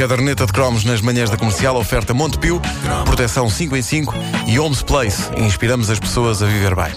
Caderneta de cromos nas manhãs da comercial, oferta Montepio, proteção 5 em 5 e Homes Place. Inspiramos as pessoas a viver bem.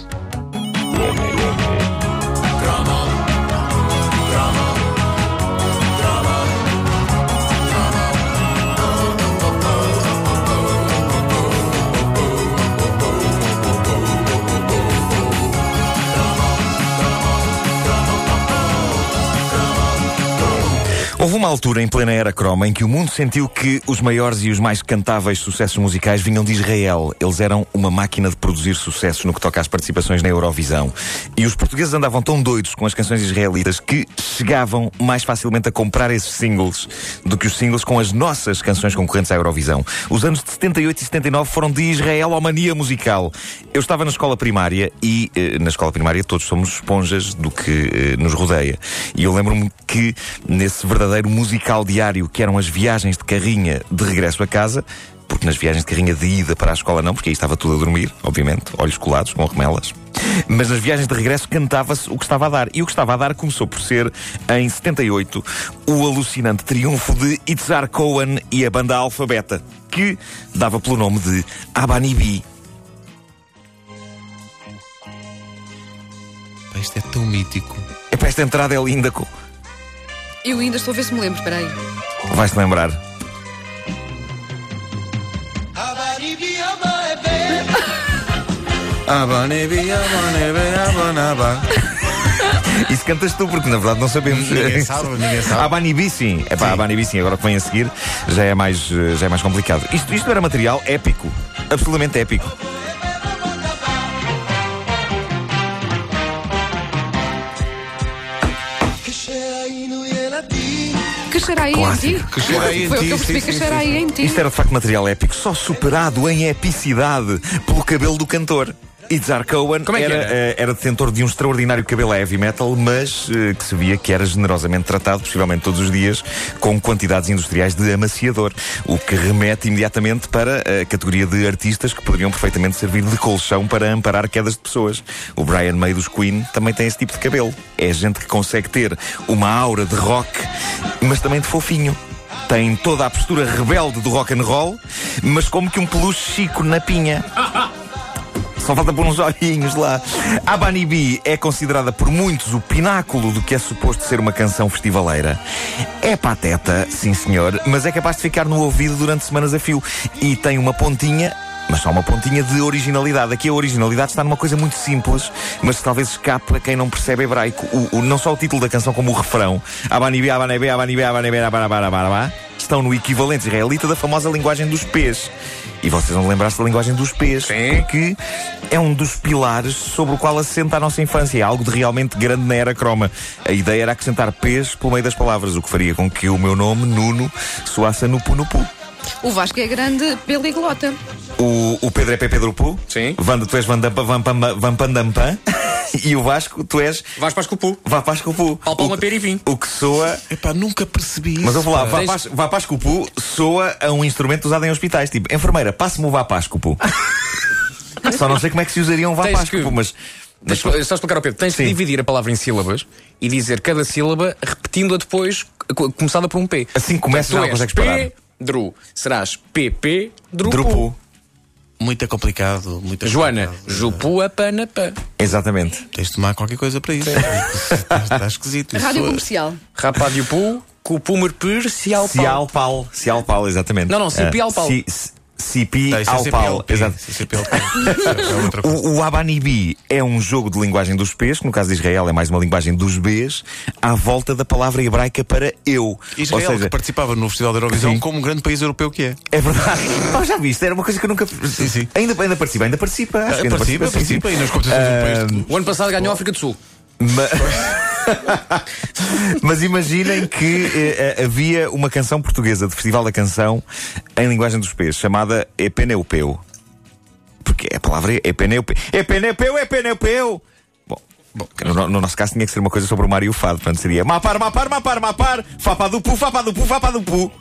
Houve uma altura em plena era croma em que o mundo sentiu que os maiores e os mais cantáveis sucessos musicais vinham de Israel. Eles eram uma máquina de produzir sucessos no que toca às participações na Eurovisão. E os portugueses andavam tão doidos com as canções israelitas que chegavam mais facilmente a comprar esses singles do que os singles com as nossas canções concorrentes à Eurovisão. Os anos de 78 e 79 foram de Israel ao mania musical. Eu estava na escola primária e eh, na escola primária todos somos esponjas do que eh, nos rodeia. E eu lembro-me que nesse verdadeiro musical diário que eram as viagens de carrinha de regresso a casa, porque nas viagens de carrinha de ida para a escola não, porque aí estava tudo a dormir, obviamente, olhos colados com remelas. Mas nas viagens de regresso cantava-se o que estava a dar. E o que estava a dar começou por ser, em 78, o alucinante triunfo de Itzar Cohen e a banda Alfabeta, que dava pelo nome de Abanibi. Isto é tão mítico. Epá, esta entrada é linda. Eu ainda estou a ver se me lembro, espera aí. Vais-te lembrar. Isso cantas tu, porque na verdade não sabemos. Ninguém sabe, ninguém sabe. Abanibi sim. É pá, Abanibi sim. Agora que vem a seguir já é mais, eh, já é mais complicado. Isto, isto era material épico. Absolutamente épico. Que cheira aí em ti? Que cheira aí em Foi o que eu percebi sim, que cheira aí em ti. Isto era de facto material épico, só superado em epicidade pelo cabelo do cantor. Itzar Cohen Como é que era, era? eh, era detentor de um extraordinário cabelo heavy metal, mas eh, que se via que era generosamente tratado, possivelmente todos os dias, com quantidades industriais de amaciador. O que remete imediatamente para a categoria de artistas que poderiam perfeitamente servir de colchão para amparar quedas de pessoas. O Brian May dos Queen também tem esse tipo de cabelo. É gente que consegue ter uma aura de rock, mas também de fofinho. Tem toda a postura rebelde do rock and roll, mas como que um peluche chico na pinha. Só falta pôr uns olhinhos lá. A Bunny Bee é considerada por muitos o pináculo do que é suposto ser uma canção festivaleira. É pateta, sim senhor, mas é capaz de ficar no ouvido durante semanas a fio. E tem uma pontinha. Mas só uma pontinha de originalidade. Aqui a originalidade está numa coisa muito simples, mas que talvez escape a quem não percebe hebraico. O, o- não só o título da canção, como o refrão. Abanibi, abanibi, abanibi, abanibi, abanabarabá, estão no equivalente israelita da famosa linguagem dos P's. E vocês vão lembrar-se da linguagem dos P's, Sim. porque é um dos pilares sobre o qual assenta a nossa infância. É algo de realmente grande na era croma. A ideia era acrescentar P's pelo meio das palavras, o que faria com que o meu nome, Nuno, soasse a Nupu Nupu. O Vasco é grande peliglota. O, o Pedro é Pé Pedro Pu. Sim. Wanda, tu és Vandampa Vampandampan. e o Vasco, tu és Vais para as cupu. Vá para Pu. Ao Palma Pera e Vim. O que soa. Epá, nunca percebi isso. Mas eu vou lá, vá, Tens- vá Pascupu soa a um instrumento usado em hospitais. Tipo, enfermeira, passe-me o vá Pascupu. Só não sei como é que se usaria um vá Tens Pascupu, que- mas. mas Deixa só explicar ao Pedro. Tens Sim. de dividir a palavra em sílabas e dizer cada sílaba repetindo-a depois, co- começada por um P. Assim que começa, Portanto, já não tu és consegues parar. Pedro. Serás PP Drupu. Drupu. Muito complicado. Muito Joana, complicado. Jupu Apanapã. Exatamente. Tens de tomar qualquer coisa para isso. Está, está esquisito. Isso Rádio é- comercial. Rapádio Pu, Cupumerpur, Cialpal. Cialpal. Cialpal, exatamente. Não, não, Cipi Ah, Alpal. Cipi Não, isso é. Exato. É. O, o Abanibi é um jogo de linguagem dos P's, que no caso de Israel é mais uma linguagem dos B's, à volta da palavra hebraica para eu. Israel, Ou seja, que participava no Festival da Eurovisão Sim. como um grande país europeu que é. é verdade. Oh, já viste? Era uma coisa que eu nunca. Sim, sim. Ainda, ainda participa, ainda participa. Acho que ainda participa, sim. participa e nas competições europeias. O ano passado ganhou a África do Sul. Ma- Mas imaginem que eh, eh, havia uma canção portuguesa de Festival da Canção em linguagem dos P's, chamada Epeneupeu. Porque a palavra é Epeneupeu. Epeneupeu, Epeneupeu! Bom, bom no, no nosso caso tinha que ser uma coisa sobre o mar e o fado, portanto seria Mapar, Mapar, Mapar, Mapar, Fapadupu, Fapadupu, Fapadupu.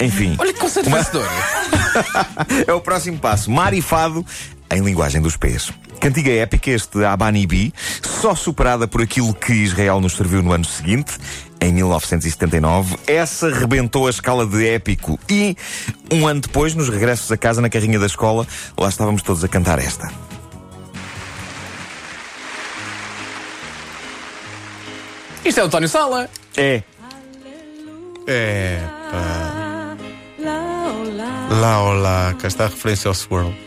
Enfim. Olha que conceito vencedor. É o próximo passo. Mar e fado em linguagem dos pés. Cantiga épica este Abanibi, só superada por aquilo que Israel nos serviu no ano seguinte, em 1979. Essa rebentou a escala de épico e, um ano depois, nos regressos a casa na carrinha da escola, lá estávamos todos a cantar esta. Isto é o António Sala. É. É, pá. Lá, olá, cá está a referência ao Swirl.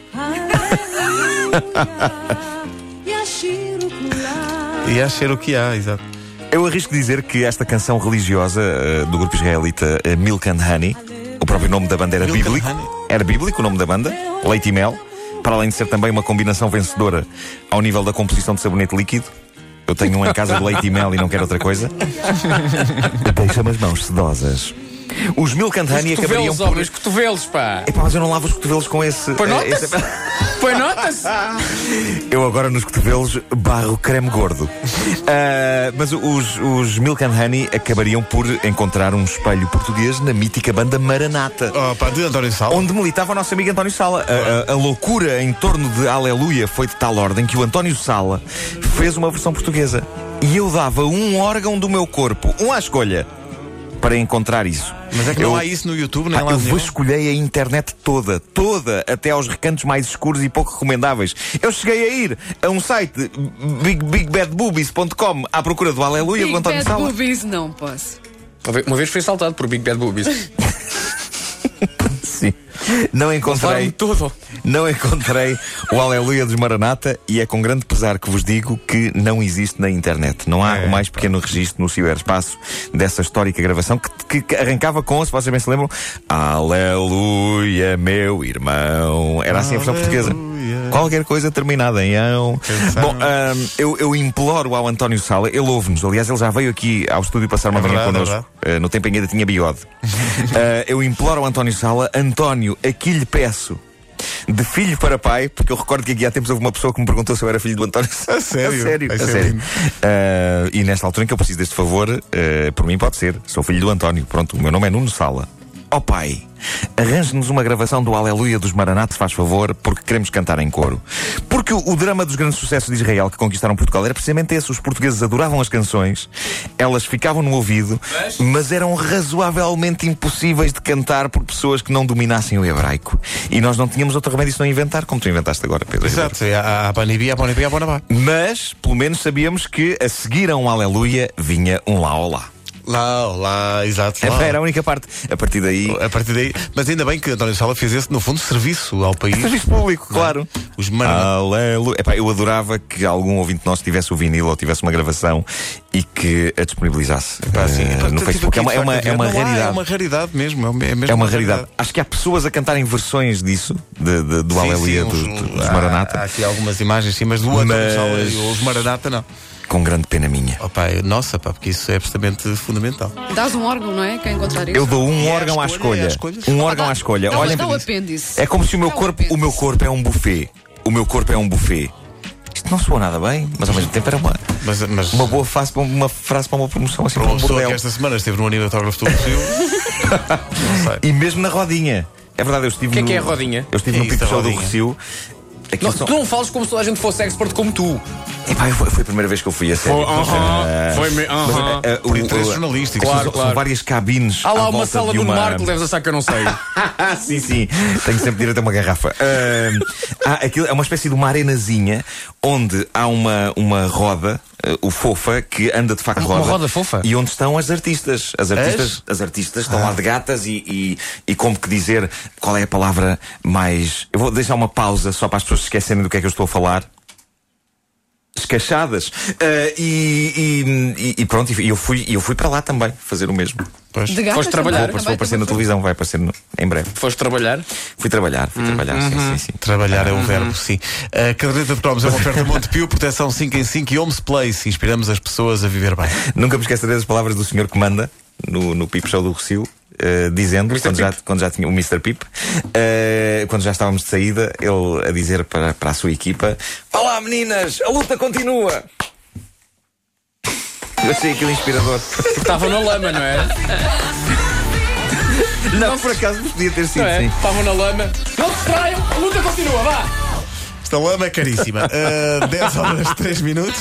E a cheiro que há, exato. Eu arrisco dizer que esta canção religiosa eh, do grupo israelita eh, Milk and Honey, o próprio nome da banda era Milk bíblico, era bíblico o nome da banda, Leite e Mel, para além de ser também uma combinação vencedora ao nível da composição de sabonete líquido. Eu tenho um em casa de leite e mel e não quero outra coisa. Deixa-me as mãos sedosas. Os Milk and Honey acabariam Cotovelos, por. homem, os cotovelos, pá. Epá, mas eu não lavo os cotovelos com esse. Pois eh, nota-se. esse- Pois nota-se. Eu agora nos cotovelos barro creme gordo. Ah, mas os, os Milk and Honey acabariam por encontrar um espelho português na mítica banda Maranata. Oh, pá, de António Sal. Onde militava o nosso amigo António Sala. A, a- a loucura em torno de Aleluia foi de tal ordem que o António Sala fez uma versão portuguesa. E eu dava um órgão do meu corpo, um à escolha, para encontrar isso. Mas é que eu, não há isso no YouTube, nem Pá, lá eu vasculhei a internet toda, toda, até aos recantos mais escuros e pouco recomendáveis. Eu cheguei a ir a um site, big, bigbadboobies.com, à procura do Aleluia do Big António Bad Sala. Boobies, não posso. Uma vez- Uma vez fui assaltado por Big Bad Boobies. Sim. Não encontrei, tudo. não encontrei o Aleluia dos Maranata e é com grande pesar que vos digo que não existe na internet. Não há É, o mais pequeno registro no ciberespaço dessa histórica gravação que, que- que arrancava com, se vocês bem se lembram, Aleluia, meu irmão. Era assim a versão portuguesa. Qualquer coisa terminada em ão. Bom, ahm, eu, eu imploro ao António Sala, ele ouve-nos. Aliás, ele já veio aqui ao estúdio passar uma É manhã é connosco. Ah, no tempo em que ainda tinha bigode. Ah, eu imploro ao António Sala, António, aqui lhe peço. De filho para pai, porque eu recordo que aqui há tempos houve uma pessoa que me perguntou se eu era filho do António. A sério? A sério, a sério. Ah, e nesta altura em que eu preciso deste favor, ah, por mim pode ser. Sou filho do António. Pronto, o meu nome é Nuno Sala. Ó pai, arranje-nos uma gravação do Aleluia dos Maranata, se faz favor, porque queremos cantar em coro. Porque o, o drama dos grandes sucessos de Israel que conquistaram Portugal era precisamente esse. Os portugueses adoravam as canções, elas ficavam no ouvido, mas eram razoavelmente impossíveis de cantar por pessoas que não dominassem o hebraico. E nós não tínhamos outro remédio senão inventar, como tu inventaste agora, Pedro. Exato, é a Banibi, a Banibi, a Bonabá. Mas, pelo menos sabíamos que a seguir a um Aleluia vinha um lá olá. Lá, lá, exato. lá. Era a única parte. A partir daí. A partir daí, mas ainda bem que António Sala fez esse, no fundo, serviço ao país. Serviço público, claro. Os Maranata. Aleluia. Epá, eu adorava que algum ouvinte nosso tivesse o vinil ou tivesse uma gravação e que a disponibilizasse Pá, assim, pá, no Facebook. É uma, é uma, é uma. Não raridade. É uma raridade mesmo. É, é mesmo É uma uma raridade. Acho que há pessoas a cantarem versões disso, de- de- do Sim, Aleluia sim, do- uns- do- dos há- Maranata, Há, aqui algumas imagens, sim, mas do António Mas- Sala e os Maranata não. Com grande pena minha. Oh, pá, nossa, pá, porque isso é absolutamente fundamental. Dás um órgão, não é? Quem encontrar isso? Eu dou um É órgão à escolha, é. Um órgão à escolha. Dá, Olha, dá o apêndice. é como se o meu corpo, o meu corpo é um buffet. O meu corpo é um buffet. Isto não soa nada bem, mas ao mesmo tempo era uma, Mas, mas uma boa frase para uma, frase para uma promoção assim para um bordel. que esta semana esteve no animatógrafo do Brasil, não sei. E mesmo na rodinha. É verdade, eu estive O que é no, que é a rodinha? Eu estive É no Pipo Show do rodinha. Aquilo Não, são- tu não falas como se toda a gente fosse expert como tu. Epá, foi, foi a primeira vez que eu fui a sério. Foi, aham, Ah, foi me- mas, aham. ah, Por o- interesse jornalístico. são- Claro, são, claro. várias cabines. Há lá uma sala de do uma... Marco, deves achar que eu não sei. sim, sim. Tenho sempre direito a uma garrafa. Ah, há aquilo, é uma espécie de uma arenazinha onde há uma, uma roda, ah, o fofa, que anda de facto Uma roda. roda fofa? E onde estão as artistas. As artistas, as artistas estão lá de gatas e, e, e como que dizer qual é a palavra mais. Eu vou deixar uma pausa só para as pessoas se esquecerem do que é que eu estou a falar. Escachadas. Ah, e, e, e pronto, e eu fui, eu fui para lá também fazer o mesmo. Pois. De gata Foste trabalhar? Vou, vou aparecer na televisão, vai aparecer no- em breve. Foste trabalhar? Fui trabalhar, fui trabalhar, sim, sim, sim. Trabalhar é o verbo, sim. A caderneta de cromos é uma oferta Montepio, proteção 5 em 5 e Homes Place. Inspiramos as pessoas a viver bem. Nunca me esquecerei das palavras do senhor que manda no, no Pip Show do Recio. eh, dizendo, quando já, quando já tinha o Mr. Pip, eh, quando já estávamos de saída, ele a dizer para, para a sua equipa: Olá meninas, a luta continua! Eu achei aquilo inspirador. Porque estavam na lama, não é? Não, por acaso podia ter sido, Não é? sim. Estavam na lama. Não se distraiam, a luta continua, vá! Esta lama é caríssima. Uh, 10 horas 3 minutos.